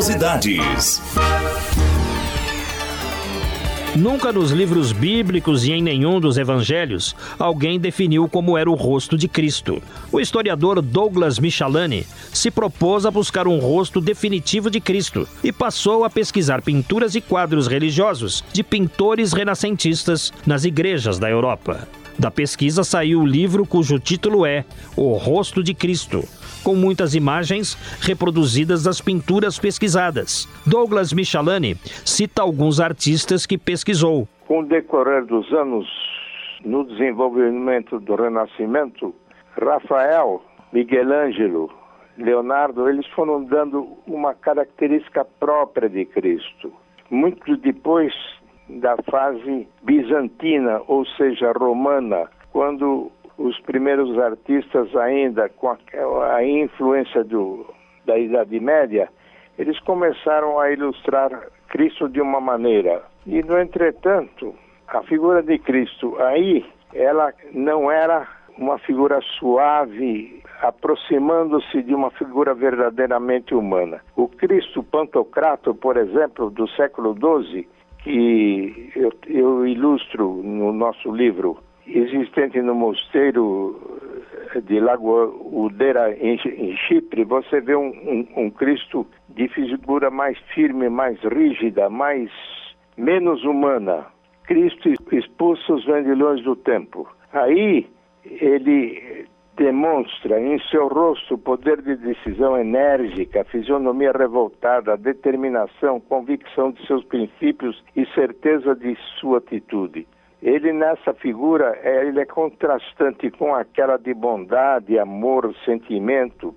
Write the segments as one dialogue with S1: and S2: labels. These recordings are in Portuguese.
S1: Curiosidades.
S2: Nunca nos livros bíblicos e em nenhum dos evangelhos alguém definiu como era o rosto de Cristo. O historiador Douglas Michalani se propôs a buscar um rosto definitivo de Cristo e passou a pesquisar pinturas e quadros religiosos de pintores renascentistas nas igrejas da Europa. Da pesquisa saiu o livro cujo título é O Rosto de Cristo, com muitas imagens reproduzidas das pinturas pesquisadas. Douglas Michalani cita alguns artistas que pesquisou.
S3: Com o decorrer dos anos, no desenvolvimento do Renascimento, Rafael, Miguel Ângelo, Leonardo, eles foram dando uma característica própria de Cristo. Muito depois da fase bizantina, ou seja, romana, quando os primeiros artistas ainda com a, a influência do, da Idade Média, eles começaram a ilustrar Cristo de uma maneira. E, no entretanto, a figura de Cristo aí, ela não era uma figura suave, aproximando-se de uma figura verdadeiramente humana. O Cristo Pantocrato, por exemplo, do século XII, que eu, eu ilustro no nosso livro, existente no mosteiro de Lago Udeira, em, em Chipre, você vê um, um, um, Cristo de figura mais firme, mais rígida, mais menos humana. Cristo expulsa os vendilhões do tempo. Aí ele demonstra em seu rosto poder de decisão enérgica, fisionomia revoltada, determinação, convicção de seus princípios e certeza de sua atitude. Ele nessa figura, é, ele é contrastante com aquela de bondade, amor, sentimento,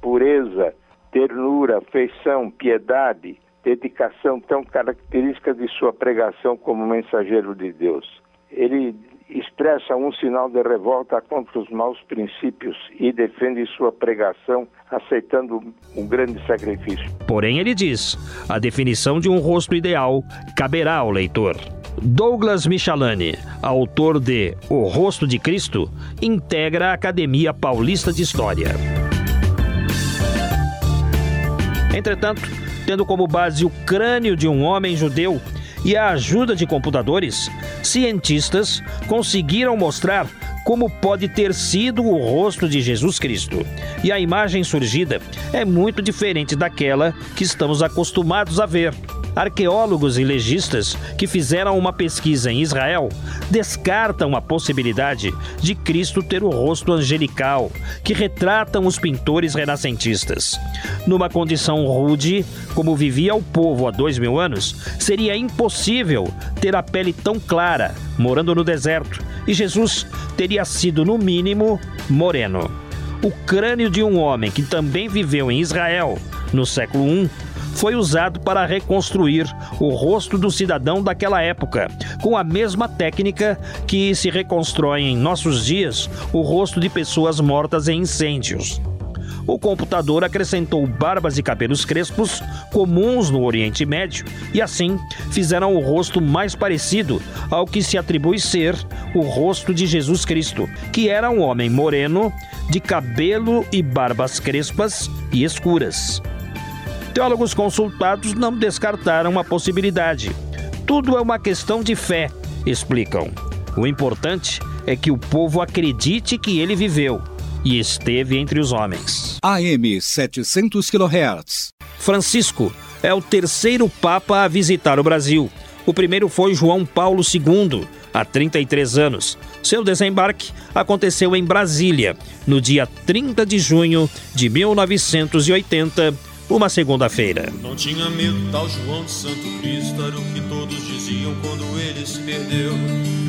S3: pureza, ternura, feição, piedade, dedicação tão característica de sua pregação como mensageiro de Deus. Ele expressa um sinal de revolta contra os maus princípios e defende sua pregação aceitando um grande sacrifício.
S2: Porém, ele diz: a definição de um rosto ideal caberá ao leitor. Douglas Michalani, autor de O Rosto de Cristo, integra a Academia Paulista de História. Entretanto, tendo como base o crânio de um homem judeu e a ajuda de computadores, cientistas conseguiram mostrar como pode ter sido o rosto de Jesus Cristo. E a imagem surgida é muito diferente daquela que estamos acostumados a ver arqueólogos e legistas que fizeram uma pesquisa em Israel descartam a possibilidade de Cristo ter o rosto angelical que retratam os pintores renascentistas. Numa condição rude, como vivia o povo há dois mil anos, seria impossível ter a pele tão clara, morando no deserto, e Jesus teria sido, no mínimo, moreno. O crânio de um homem que também viveu em Israel no século I foi usado para reconstruir o rosto do cidadão daquela época, com a mesma técnica que se reconstrói em nossos dias o rosto de pessoas mortas em incêndios. O computador acrescentou barbas e cabelos crespos comuns no Oriente Médio e assim fizeram o rosto mais parecido ao que se atribui ser o rosto de Jesus Cristo, que era um homem moreno, de cabelo e barbas crespas e escuras. Teólogos consultados não descartaram a possibilidade. Tudo é uma questão de fé, explicam. O importante é que o povo acredite que ele viveu e esteve entre os homens.
S4: AM 700 kHz.
S2: Francisco é o terceiro papa a visitar o Brasil. O primeiro foi João Paulo II, há 33 anos. Seu desembarque aconteceu em Brasília, no dia 30 de junho de 1980 uma segunda-feira.
S1: Não tinha medo, tal João de Santo Cristo era o que todos diziam quando ele se perdeu.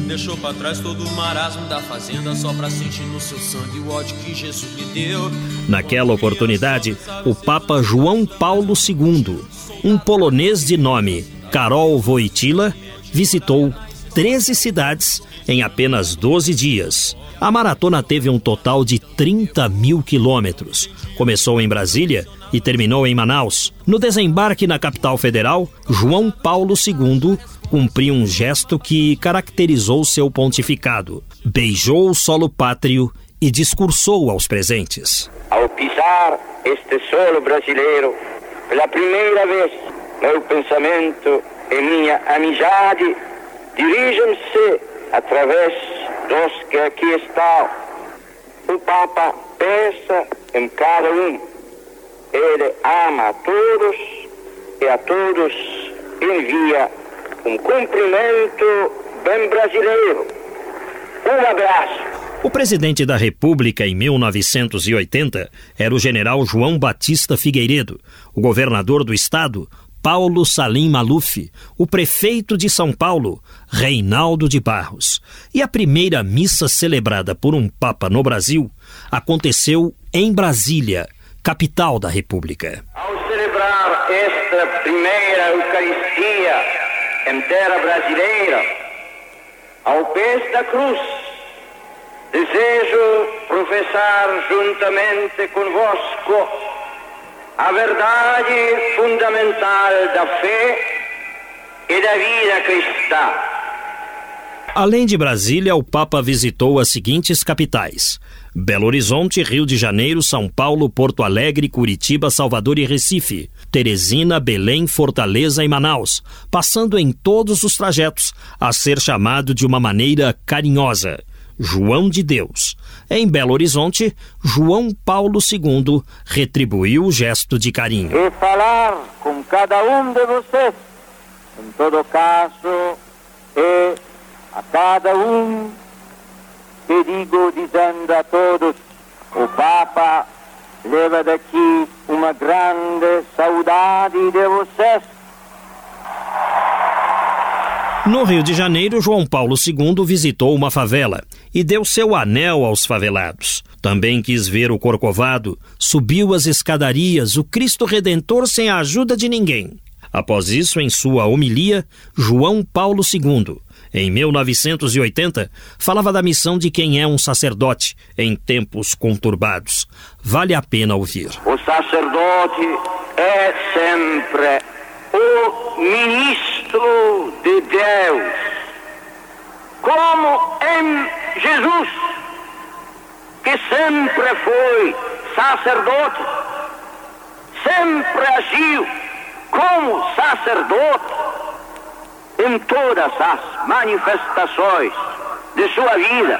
S1: Deixou para trás todo o marasmo da fazenda só para sentir no seu sangue o ódio que Jesus lhe deu.
S2: Naquela oportunidade, o Papa João Paulo II, um polonês de nome Karol Wojtyla, visitou 13 cidades em apenas 12 dias. A maratona teve um total de 30 mil quilômetros. Começou em Brasília e terminou em Manaus. No desembarque na capital federal, João Paulo II cumpriu um gesto que caracterizou seu pontificado. Beijou o solo pátrio e discursou aos presentes.
S5: Ao pisar este solo brasileiro, pela primeira vez, meu pensamento e minha amizade dirigem-se através dos que aqui estão. O Papa pensa em cada um. Ele ama a todos e a todos envia um cumprimento bem brasileiro. Um abraço.
S2: O presidente da República em 1980 era o general João Batista Figueiredo. O governador do estado, Paulo Salim Maluf, o prefeito de São Paulo, Reinaldo de Barros. E a primeira missa celebrada por um Papa no Brasil aconteceu em Brasília, capital da República.
S5: Ao celebrar esta primeira Eucaristia em terra brasileira, ao pés da cruz, desejo professar juntamente convosco a verdade fundamental da fé e da vida cristã.
S2: Além de Brasília, o Papa visitou as seguintes capitais: Belo Horizonte, Rio de Janeiro, São Paulo, Porto Alegre, Curitiba, Salvador e Recife, Teresina, Belém, Fortaleza e Manaus, passando em todos os trajetos a ser chamado de uma maneira carinhosa. João de Deus. Em Belo Horizonte, João Paulo II retribuiu o gesto de carinho.
S5: E falar com cada um de vocês, em todo caso, e a cada um te digo dizendo a todos, o Papa leva daqui uma grande saudade de vocês
S2: no Rio de Janeiro, João Paulo II visitou uma favela e deu seu anel aos favelados. Também quis ver o Corcovado, subiu as escadarias, o Cristo Redentor sem a ajuda de ninguém. Após isso, em sua homilia, João Paulo II, em 1980, falava da missão de quem é um sacerdote em tempos conturbados. Vale a pena ouvir.
S5: O sacerdote é sempre o ministro de Deus, como em Jesus, que sempre foi sacerdote, sempre agiu como sacerdote em todas as manifestações de sua vida.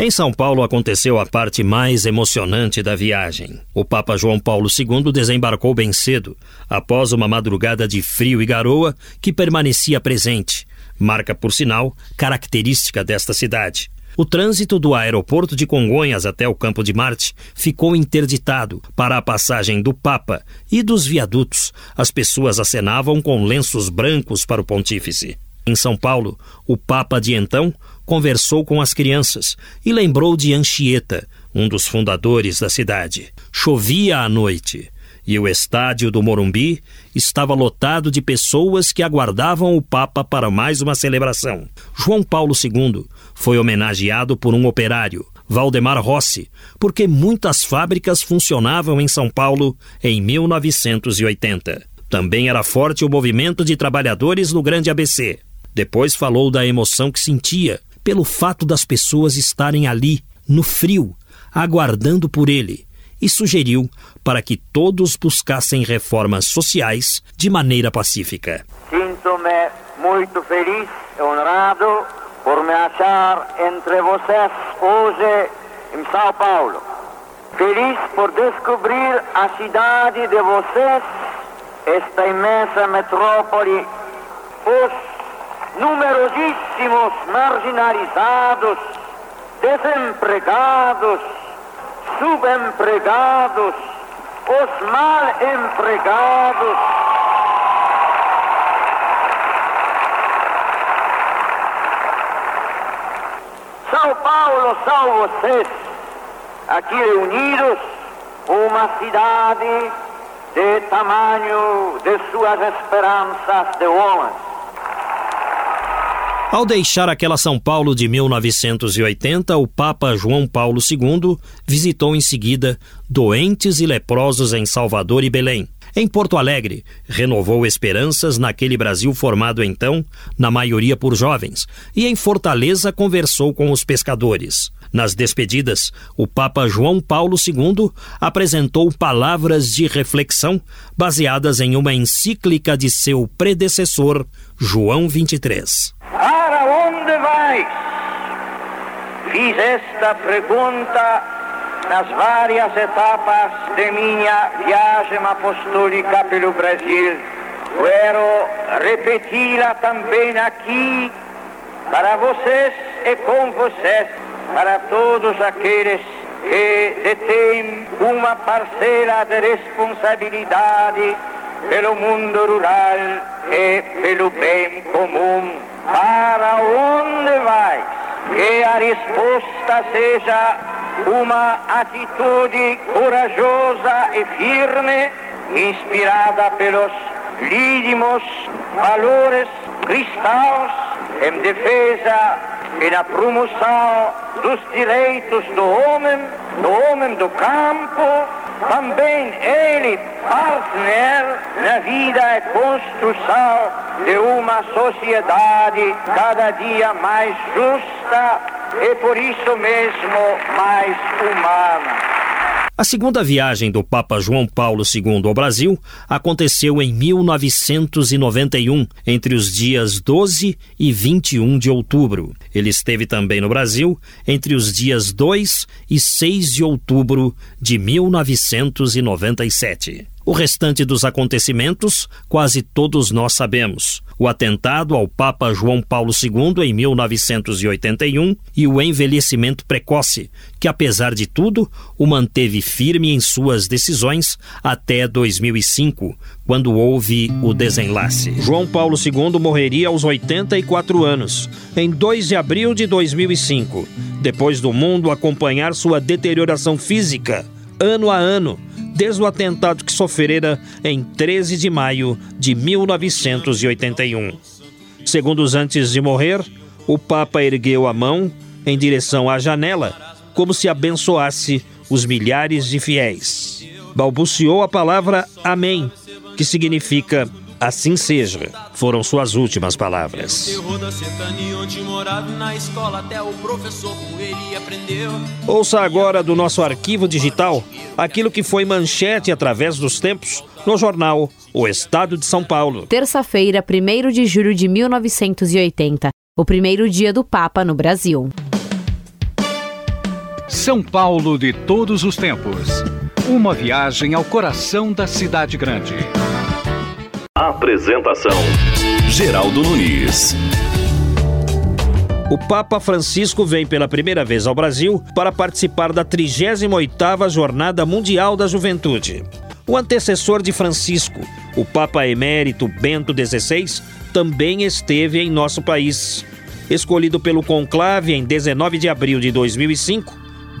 S2: Em São Paulo aconteceu a parte mais emocionante da viagem. O Papa João Paulo II desembarcou bem cedo, após uma madrugada de frio e garoa que permanecia presente, marca por sinal característica desta cidade. O trânsito do aeroporto de Congonhas até o Campo de Marte ficou interditado para a passagem do Papa e dos viadutos. As pessoas acenavam com lenços brancos para o pontífice. Em São Paulo, o Papa de então conversou com as crianças e lembrou de Anchieta, um dos fundadores da cidade. Chovia à noite e o estádio do Morumbi estava lotado de pessoas que aguardavam o Papa para mais uma celebração. João Paulo II foi homenageado por um operário, Valdemar Rossi, porque muitas fábricas funcionavam em São Paulo em 1980. Também era forte o movimento de trabalhadores no Grande ABC. Depois falou da emoção que sentia pelo fato das pessoas estarem ali, no frio, aguardando por ele, e sugeriu para que todos buscassem reformas sociais de maneira pacífica.
S5: Sinto-me muito feliz e honrado por me achar entre vocês hoje em São Paulo. Feliz por descobrir a cidade de vocês, esta imensa metrópole, os numerosíssimos marginalizados, desempregados, subempregados os mal empregados. São Paulo são vocês, aqui reunidos, uma cidade de tamanho de suas esperanças de homens.
S2: Ao deixar aquela São Paulo de 1980, o Papa João Paulo II visitou em seguida doentes e leprosos em Salvador e Belém. Em Porto Alegre, renovou esperanças naquele Brasil formado então, na maioria por jovens, e em Fortaleza conversou com os pescadores. Nas despedidas, o Papa João Paulo II apresentou palavras de reflexão baseadas em uma encíclica de seu predecessor, João 23.
S5: Para Fiz esta pergunta nas várias etapas de minha viagem apostólica pelo Brasil. Quero repeti-la também aqui para vocês e com vocês para todos aqueles que detêm uma parcela de responsabilidade pelo mundo rural e pelo bem comum. Para onde vai? Que a resposta seja uma atitude corajosa e firme, inspirada pelos lídimos valores cristãos em defesa e na promoção dos direitos do homem, do homem do campo, também ele partner na vida e construção de uma sociedade cada dia mais justa e por isso mesmo mais humana.
S2: A segunda viagem do Papa João Paulo II ao Brasil aconteceu em 1991, entre os dias 12 e 21 de outubro. Ele esteve também no Brasil entre os dias 2 e 6 de outubro de 1997. O restante dos acontecimentos, quase todos nós sabemos. O atentado ao Papa João Paulo II em 1981 e o envelhecimento precoce, que apesar de tudo, o manteve firme em suas decisões até 2005, quando houve o desenlace. João Paulo II morreria aos 84 anos, em 2 de abril de 2005, depois do mundo acompanhar sua deterioração física, ano a ano desde o atentado que sofrera em 13 de maio de 1981. Segundos antes de morrer, o Papa ergueu a mão em direção à janela, como se abençoasse os milhares de fiéis. Balbuciou a palavra Amém, que significa Assim seja, foram suas últimas palavras. Ouça agora do nosso arquivo digital aquilo que foi manchete através dos tempos no jornal O Estado de São Paulo.
S6: Terça-feira, 1 de julho de 1980, o primeiro dia do Papa no Brasil.
S4: São Paulo de todos os tempos. Uma viagem ao coração da cidade grande.
S7: Apresentação: Geraldo Nunes.
S2: O Papa Francisco vem pela primeira vez ao Brasil para participar da 38ª Jornada Mundial da Juventude. O antecessor de Francisco, o Papa Emérito Bento XVI, também esteve em nosso país. Escolhido pelo conclave em 19 de abril de 2005,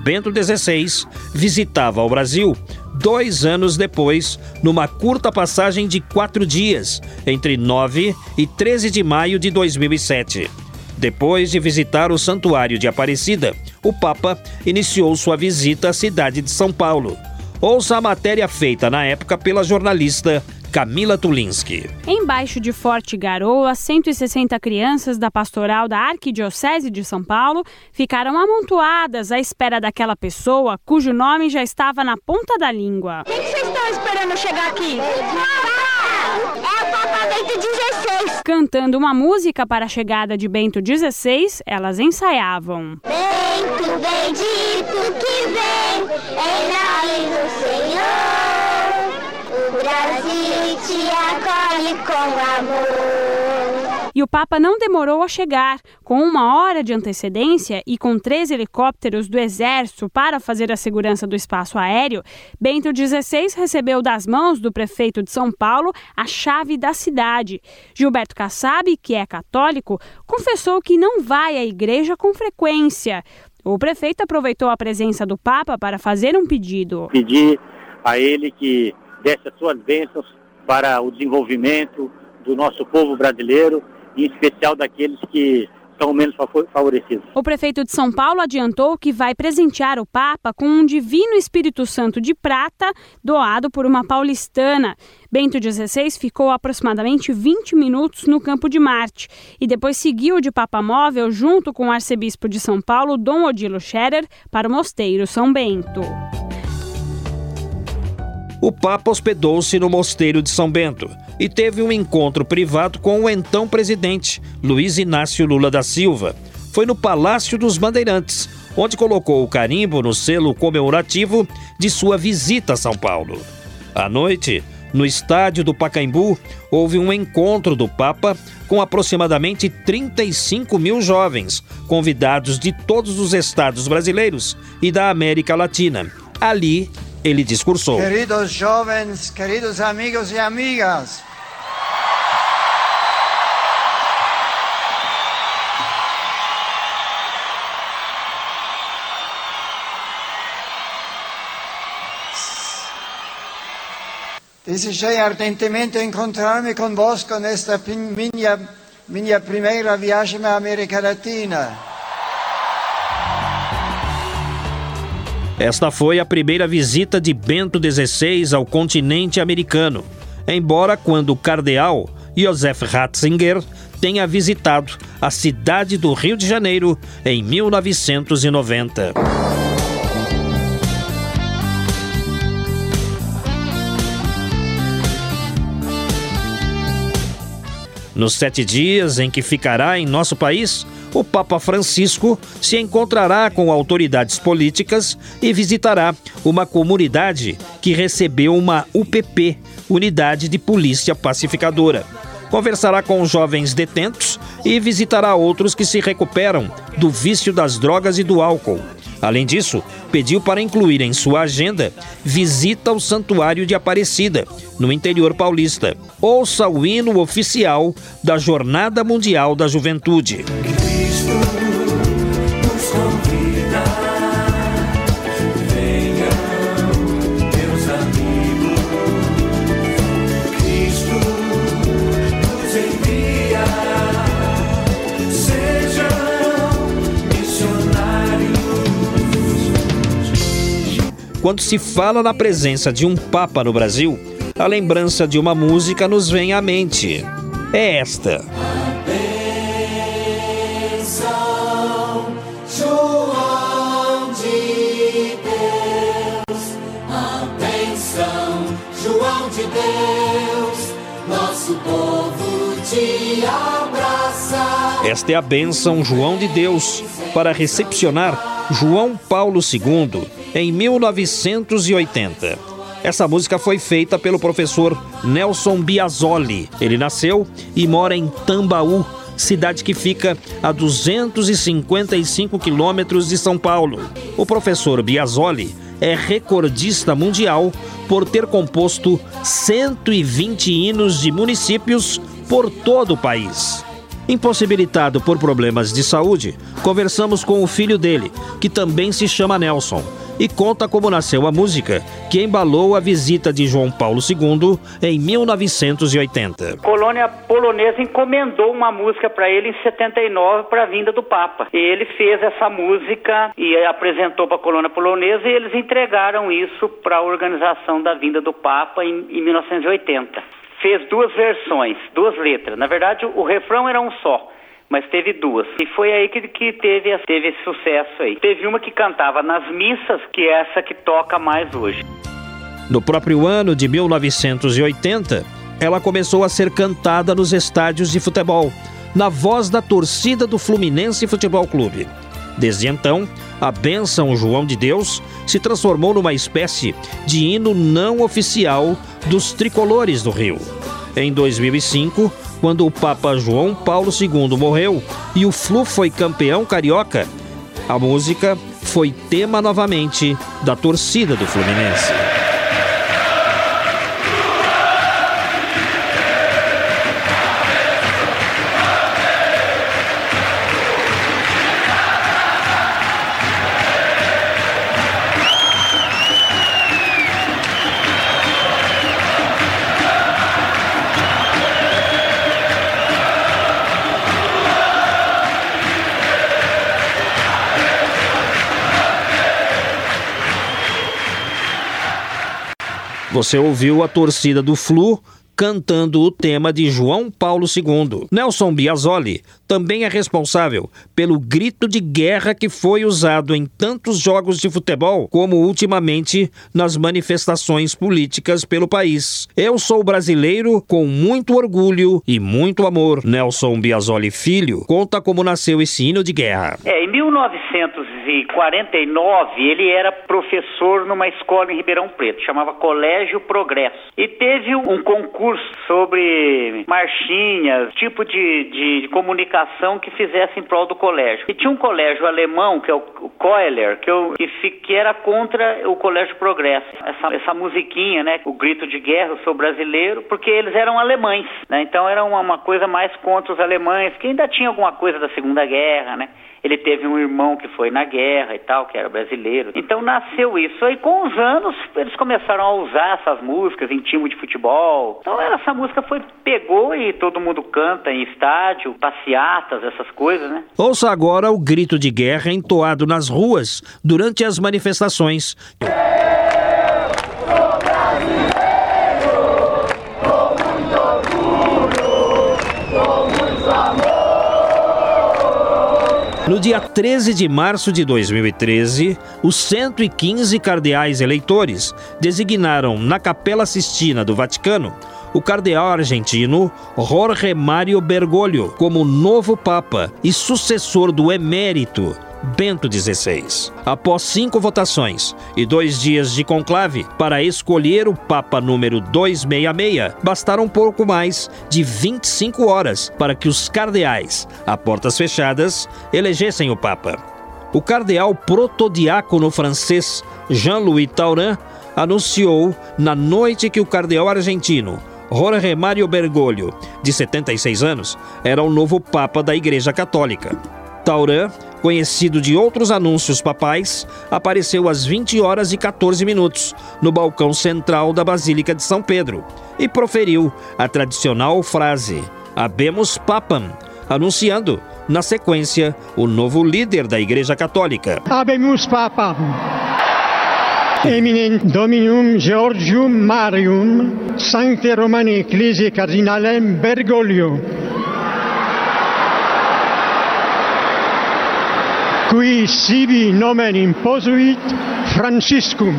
S2: Bento XVI visitava o Brasil dois anos depois, numa curta passagem de quatro dias, entre 9 e 13 de maio de 2007. Depois de visitar o Santuário de Aparecida, o Papa iniciou sua visita à cidade de São Paulo. Ouça a matéria feita na época pela jornalista Camila Tulinski.
S8: Embaixo de forte garoa, 160 crianças da pastoral da Arquidiocese de São Paulo ficaram amontoadas à espera daquela pessoa cujo nome já estava na ponta da língua.
S9: Quem que vocês estão esperando chegar aqui? É o Papa Bento XVI.
S8: Cantando uma música para a chegada de Bento XVI, elas ensaiavam.
S9: Bento bendito que vem em nome do Senhor. O Brasil te acolhe com amor.
S8: e o Papa não demorou a chegar. Com uma hora de antecedência e com três helicópteros do Exército para fazer a segurança do espaço aéreo, Bento XVI recebeu das mãos do prefeito de São Paulo a chave da cidade. Gilberto Kassab, que é católico, confessou que não vai à igreja com frequência. O prefeito aproveitou a presença do Papa para fazer um pedido.
S10: Pedir a ele que desse as suas bênçãos para o desenvolvimento do nosso povo brasileiro, em especial daqueles que são menos favorecidos.
S8: O prefeito de São Paulo adiantou que vai presentear o Papa com um divino Espírito Santo de prata doado por uma paulistana. Bento XVI ficou aproximadamente 20 minutos no Campo de Marte e depois seguiu de Papa Móvel junto com o arcebispo de São Paulo, Dom Odilo Scherer, para o Mosteiro São Bento.
S2: O Papa hospedou-se no Mosteiro de São Bento e teve um encontro privado com o então presidente, Luiz Inácio Lula da Silva. Foi no Palácio dos Bandeirantes, onde colocou o carimbo no selo comemorativo de sua visita a São Paulo. À noite, no estádio do Pacaembu, houve um encontro do Papa com aproximadamente 35 mil jovens, convidados de todos os estados brasileiros e da América Latina. Ali, ele discursou.
S11: Queridos jovens, queridos amigos e amigas, Desejei ardentemente encontrar-me convosco nesta minha, minha primeira viagem à América Latina.
S2: Esta foi a primeira visita de Bento XVI ao continente americano, embora quando o cardeal Josef Ratzinger tenha visitado a cidade do Rio de Janeiro em 1990. Nos sete dias em que ficará em nosso país, o Papa Francisco se encontrará com autoridades políticas e visitará uma comunidade que recebeu uma UPP, Unidade de Polícia Pacificadora. Conversará com jovens detentos e visitará outros que se recuperam do vício das drogas e do álcool. Além disso, pediu para incluir em sua agenda visita ao Santuário de Aparecida, no interior paulista. Ouça o hino oficial da Jornada Mundial da Juventude. Quando se fala na presença de um Papa no Brasil, a lembrança de uma música nos vem à mente. É esta. Esta é a bênção João de Deus para recepcionar João Paulo II em 1980. Essa música foi feita pelo professor Nelson Biasoli. Ele nasceu e mora em Tambaú, cidade que fica a 255 quilômetros de São Paulo. O professor Biasoli é recordista mundial por ter composto 120 hinos de municípios por todo o país. Impossibilitado por problemas de saúde, conversamos com o filho dele, que também se chama Nelson e conta como nasceu a música, que embalou a visita de João Paulo II em 1980.
S12: A colônia polonesa encomendou uma música para ele em 79 para a vinda do Papa. E ele fez essa música e apresentou para a colônia polonesa e eles entregaram isso para a organização da vinda do Papa em, em 1980. Fez duas versões, duas letras. Na verdade, o refrão era um só mas teve duas. E foi aí que, que teve, teve esse sucesso aí. Teve uma que cantava nas missas, que é essa que toca mais hoje.
S2: No próprio ano de 1980, ela começou a ser cantada nos estádios de futebol, na voz da torcida do Fluminense Futebol Clube. Desde então, a bênção João de Deus se transformou numa espécie de hino não oficial dos tricolores do Rio. Em 2005, quando o Papa João Paulo II morreu e o Flu foi campeão carioca, a música foi tema novamente da torcida do Fluminense. Você ouviu a torcida do Flu cantando o tema de João Paulo II. Nelson Biasoli também é responsável pelo grito de guerra que foi usado em tantos jogos de futebol, como ultimamente nas manifestações políticas pelo país. Eu sou brasileiro com muito orgulho e muito amor. Nelson Biasoli Filho conta como nasceu esse hino de guerra.
S12: É, em 1949, ele era professor numa escola em Ribeirão Preto, chamava Colégio Progresso. E teve um concurso sobre marchinhas, tipo de, de, comunicação que fizesse em prol do colégio. E tinha um colégio alemão, que é o Keuler, que, eu, que, que era contra o Colégio Progresso. Essa, essa musiquinha, né, o grito de guerra, eu sou brasileiro, porque eles eram alemães, né? Então era uma, uma coisa mais contra os alemães, que ainda tinha alguma coisa da Segunda Guerra, né? Ele teve um irmão que foi na guerra e tal, que era brasileiro. Então nasceu isso. Aí com os anos eles começaram a usar essas músicas em time de futebol. Então essa música foi pegou e todo mundo canta em estádio, passeatas, essas coisas, né?
S2: Ouça agora o grito de guerra entoado nas ruas durante as manifestações. No dia 13 de março de 2013, os 115 cardeais eleitores designaram na Capela Sistina do Vaticano o cardeal argentino Jorge Mário Bergoglio como novo papa e sucessor do emérito Bento XVI. Após cinco votações e dois dias de conclave para escolher o Papa número 266, bastaram pouco mais de 25 horas para que os cardeais, a portas fechadas, elegessem o Papa. O cardeal protodiácono francês Jean-Louis Taurin anunciou na noite que o cardeal argentino Jorge Mário Bergoglio, de 76 anos, era o novo Papa da Igreja Católica. Tauran, conhecido de outros anúncios papais, apareceu às 20 horas e 14 minutos no balcão central da Basílica de São Pedro e proferiu a tradicional frase Habemos Papam, anunciando, na sequência, o novo líder da Igreja Católica.
S13: Habemus Papam. Eminent Dominum Georgium Marium Sancte Romani Ecclesiae Cardinalem Bergoglio qui sibi nomen imposuit Franciscum.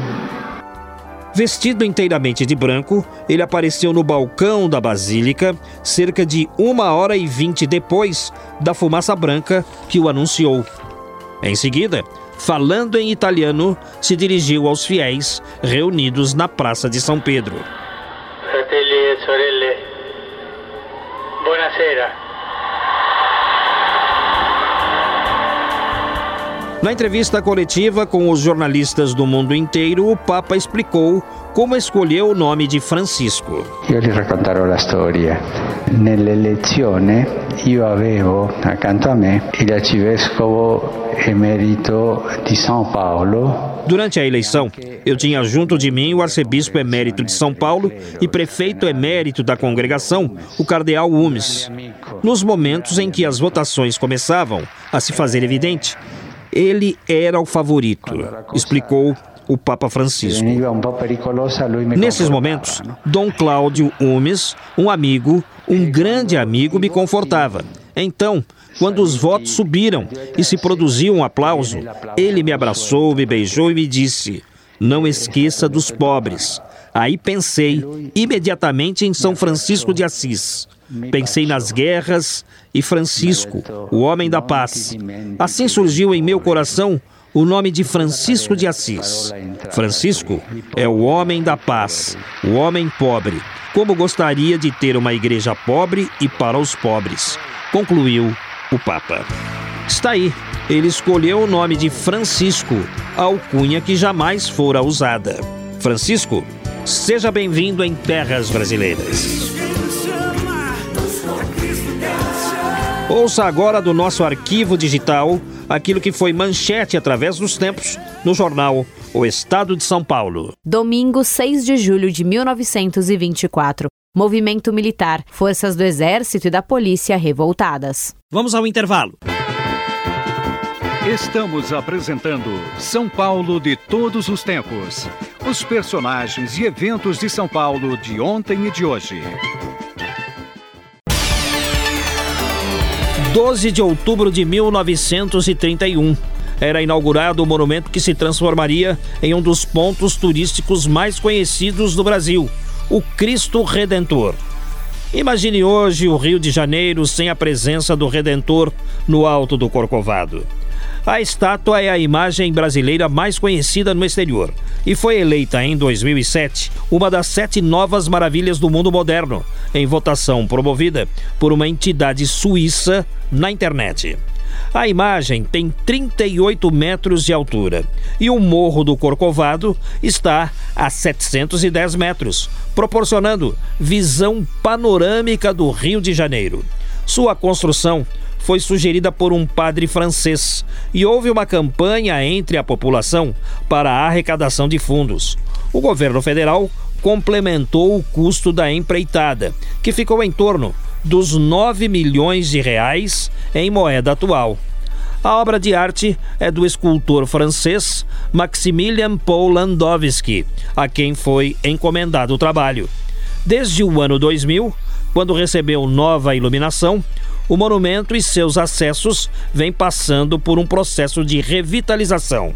S2: Vestido inteiramente de branco, ele apareceu no balcão da basílica cerca de uma hora e vinte depois da fumaça branca que o anunciou. Em seguida, falando em italiano, se dirigiu aos fiéis reunidos na Praça de São Pedro.
S14: Fratelli e sorelle, buonasera.
S2: Na entrevista coletiva com os jornalistas do mundo inteiro, o Papa explicou como escolheu o nome de Francisco.
S15: Eu lhe racconterò a storia. Nell'elezione io avevo accanto a me il arcivescovo emerito di São Paulo.
S2: Durante a eleição, eu tinha junto de mim o arcebispo emérito de São Paulo e prefeito emérito da congregação, o cardeal Umes. Nos momentos em que as votações começavam a se fazer evidente, ele era o favorito, explicou o Papa Francisco. Nesses momentos, Dom Cláudio Umes, um amigo, um grande amigo, me confortava. Então, quando os votos subiram e se produziu um aplauso, ele me abraçou, me beijou e me disse: Não esqueça dos pobres. Aí pensei imediatamente em São Francisco de Assis. Pensei nas guerras e Francisco, o homem da paz. Assim surgiu em meu coração o nome de Francisco de Assis. Francisco é o homem da paz, o homem pobre. Como gostaria de ter uma igreja pobre e para os pobres, concluiu o Papa. Está aí, ele escolheu o nome de Francisco, a alcunha que jamais fora usada. Francisco, seja bem-vindo em terras brasileiras. Ouça agora do nosso arquivo digital aquilo que foi manchete através dos tempos no jornal O Estado de São Paulo.
S6: Domingo, 6 de julho de 1924. Movimento militar, forças do Exército e da Polícia revoltadas.
S2: Vamos ao intervalo.
S4: Estamos apresentando São Paulo de todos os tempos. Os personagens e eventos de São Paulo de ontem e de hoje.
S2: 12 de outubro de 1931. Era inaugurado o monumento que se transformaria em um dos pontos turísticos mais conhecidos do Brasil, o Cristo Redentor. Imagine hoje o Rio de Janeiro sem a presença do Redentor no alto do Corcovado. A estátua é a imagem brasileira mais conhecida no exterior e foi eleita em 2007 uma das sete novas maravilhas do mundo moderno, em votação promovida por uma entidade suíça na internet. A imagem tem 38 metros de altura e o Morro do Corcovado está a 710 metros, proporcionando visão panorâmica do Rio de Janeiro. Sua construção foi sugerida por um padre francês e houve uma campanha entre a população para a arrecadação de fundos. O governo federal complementou o custo da empreitada, que ficou em torno dos 9 milhões de reais em moeda atual. A obra de arte é do escultor francês Maximilian Paul Landowski, a quem foi encomendado o trabalho. Desde o ano 2000, quando recebeu nova iluminação, o monumento e seus acessos vêm passando por um processo de revitalização.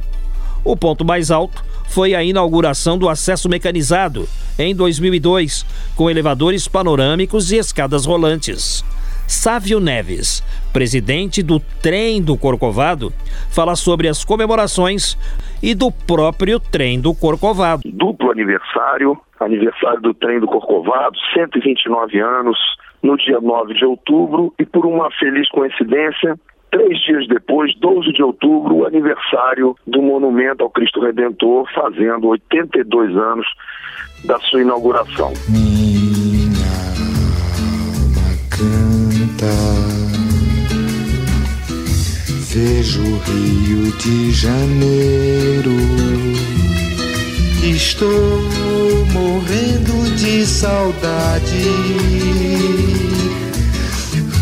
S2: O ponto mais alto foi a inauguração do acesso mecanizado em 2002, com elevadores panorâmicos e escadas rolantes. Sávio Neves, presidente do Trem do Corcovado, fala sobre as comemorações e do próprio Trem do Corcovado.
S16: Duplo aniversário, aniversário do Trem do Corcovado, 129 anos, no dia 9 de outubro, e por uma feliz coincidência, três dias depois, 12 de outubro, o aniversário do Monumento ao Cristo Redentor, fazendo 82 anos da sua inauguração.
S17: Minha alma canta, vejo o Rio de Janeiro. Estou morrendo de saudade.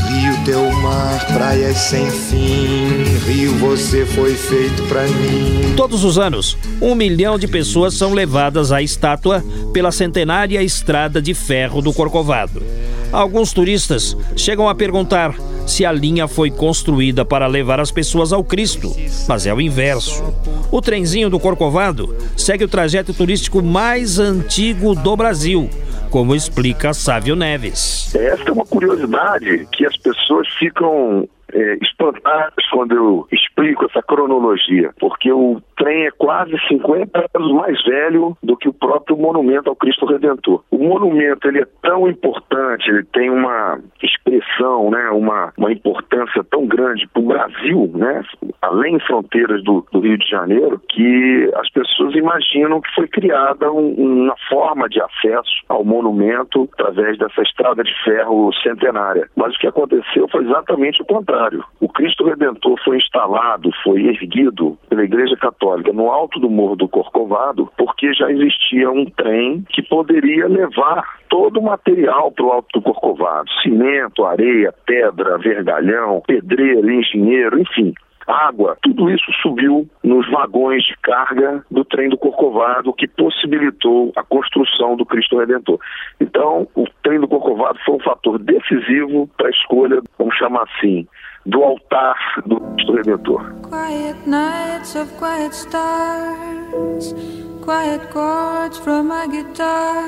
S17: Rio, teu mar, praias sem fim. Rio, você foi feito para mim.
S2: Todos os anos, um milhão de pessoas são levadas à estátua pela centenária estrada de ferro do Corcovado. Alguns turistas chegam a perguntar se a linha foi construída para levar as pessoas ao Cristo, mas é o inverso. O trenzinho do Corcovado segue o trajeto turístico mais antigo do Brasil, como explica Sávio Neves.
S16: Esta é uma curiosidade que as pessoas ficam é, espantadas quando eu explico essa cronologia, porque o trem é quase 50 anos mais velho do que o próprio monumento ao Cristo Redentor. O monumento ele é tão importante, ele tem uma expressão, né, uma, uma importância tão grande para o Brasil, né, além fronteiras do, do, Rio de Janeiro, que as pessoas imaginam que foi criada um, uma forma de acesso ao monumento através dessa estrada de ferro centenária. Mas o que aconteceu foi exatamente o contrário. O Cristo Redentor foi instalado, foi erguido pela Igreja Católica no alto do Morro do Corcovado, porque já existia um trem que poderia levar todo o material para o alto do Corcovado: cimento, areia, pedra, vergalhão, pedreiro, engenheiro, enfim água, tudo isso subiu nos vagões de carga do trem do Corcovado, que possibilitou a construção do Cristo Redentor. Então, o trem do Corcovado foi um fator decisivo para a escolha, vamos chamar assim, do altar do Cristo Redentor. Quiet nights of quiet stars, quiet chords from my guitar,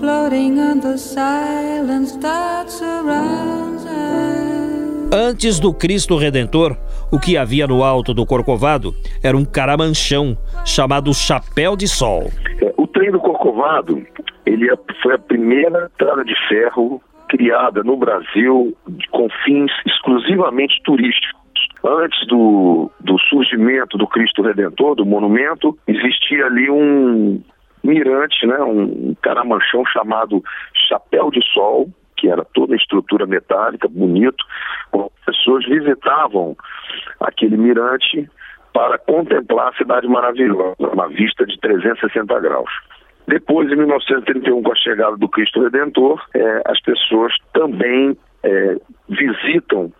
S16: floating on the silence that surrounds us.
S2: Antes do Cristo Redentor, o que havia no alto do Corcovado era um caramanchão chamado Chapéu de Sol.
S16: É, o trem do Corcovado ele é, foi a primeira estrada de ferro criada no Brasil com fins exclusivamente turísticos. Antes do, do surgimento do Cristo Redentor, do monumento, existia ali um mirante, né, um caramanchão chamado Chapéu de Sol, que era toda a estrutura metálica, bonito. As pessoas visitavam aquele mirante para contemplar a cidade maravilhosa, uma vista de 360 graus. Depois, em 1931, com a chegada do Cristo Redentor, é, as pessoas também é, visitam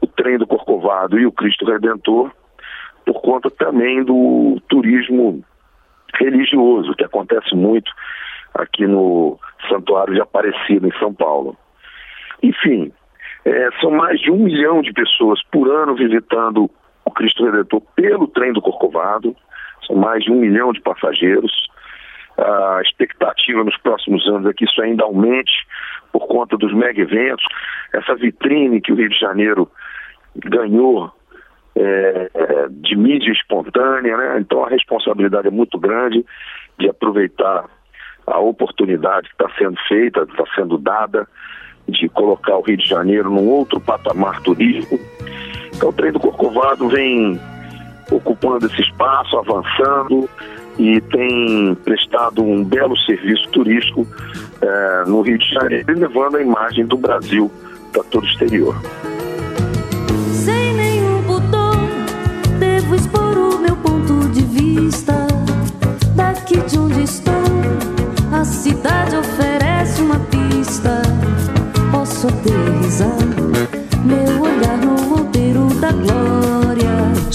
S16: o trem do Corcovado e o Cristo Redentor por conta também do turismo religioso, que acontece muito aqui no Santuário de Aparecida, em São Paulo. Enfim, é, são mais de um milhão de pessoas por ano visitando o Cristo Redentor pelo trem do Corcovado, são mais de um milhão de passageiros. A expectativa nos próximos anos é que isso ainda aumente por conta dos mega eventos, essa vitrine que o Rio de Janeiro ganhou é, é de mídia espontânea, né? então a responsabilidade é muito grande de aproveitar a oportunidade que está sendo feita, está sendo dada, de colocar o Rio de Janeiro num outro patamar turístico. Então o trem do Corcovado vem ocupando esse espaço, avançando e tem prestado um belo serviço turístico é, no Rio de Janeiro, levando a imagem do Brasil para todo o exterior.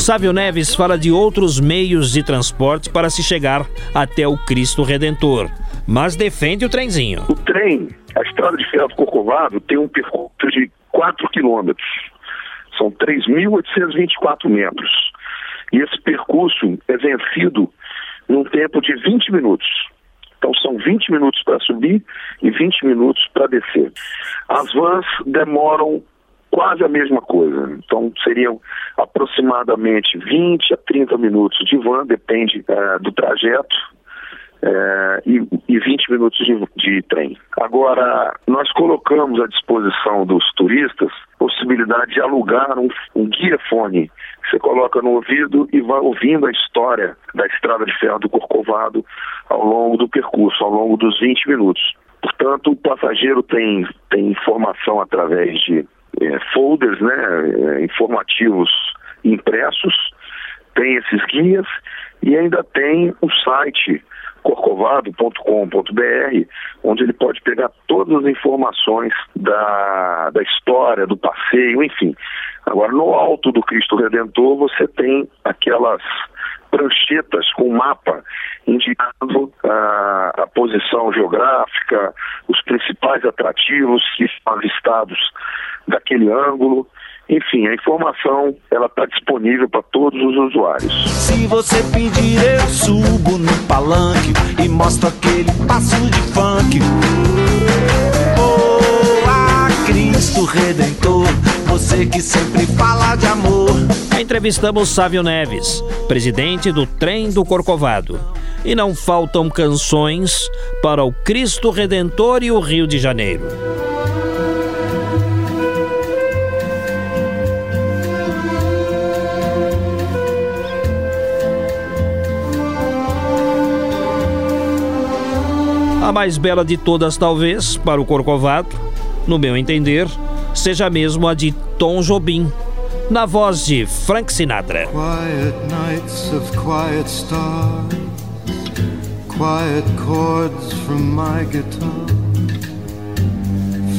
S2: Sávio Neves fala de outros meios de transporte para se chegar até o Cristo Redentor, mas defende o trenzinho.
S16: O trem, a estrada de ferro do Corcovado, tem um percurso de 4 quilômetros. São 3.824 metros. E esse percurso é vencido num tempo de 20 minutos. Então são 20 minutos para subir e 20 minutos para descer. As vans demoram quase a mesma coisa. Então seriam aproximadamente 20 a 30 minutos de van, depende é, do trajeto, é, e, e 20 minutos de, de, trem. Agora, nós colocamos à disposição dos turistas possibilidade de alugar um, um guia-fone que você coloca no ouvido e vai ouvindo a história da estrada de ferro do Corcovado ao longo do percurso, ao longo dos 20 minutos. Portanto, o passageiro tem, tem informação através de é, folders né, é, informativos impressos, tem esses guias e ainda tem o site corcovado.com.br, onde ele pode pegar todas as informações da, da história, do passeio, enfim. Agora, no alto do Cristo Redentor, você tem aquelas pranchetas com mapa indicando a, a posição geográfica, os principais atrativos que são avistados daquele ângulo. Enfim, a informação ela está disponível para todos os usuários.
S18: Se você pedir, eu subo no palanque e mostro aquele passo de funk. Oh, a Cristo Redentor, você que sempre fala de amor.
S2: Entrevistamos Sávio Neves, presidente do Trem do Corcovado. E não faltam canções para o Cristo Redentor e o Rio de Janeiro. A mais bela de todas, talvez, para o Corcovado, no meu entender, seja mesmo a de Tom Jobim, na voz de Frank Sinatra.
S19: Quiet nights of quiet stars, quiet chords from my guitar,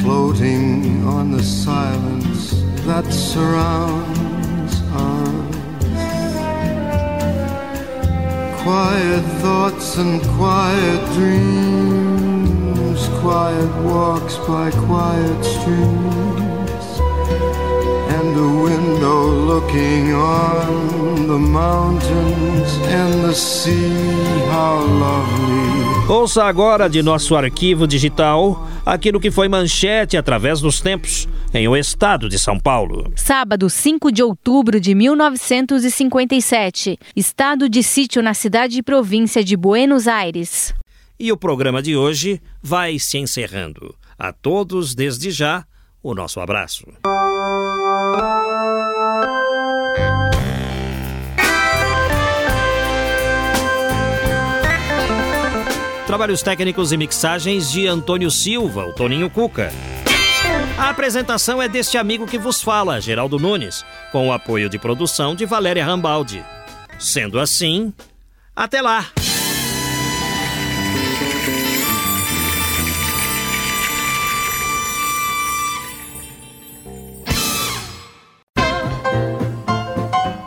S19: floating on the silence that surrounds us. Quiet thoughts and quiet dreams, quiet walks by quiet streams, and a window looking on the mountains and the sea. How lovely.
S2: Ouça agora de nosso arquivo digital aquilo que foi manchete através dos tempos em o estado de São Paulo.
S20: Sábado, 5 de outubro de 1957, estado de sítio na cidade e província de Buenos Aires.
S2: E o programa de hoje vai se encerrando. A todos, desde já, o nosso abraço. Trabalhos técnicos e mixagens de Antônio Silva, o Toninho Cuca. A apresentação é deste amigo que vos fala, Geraldo Nunes, com o apoio de produção de Valéria Rambaldi. Sendo assim, até lá!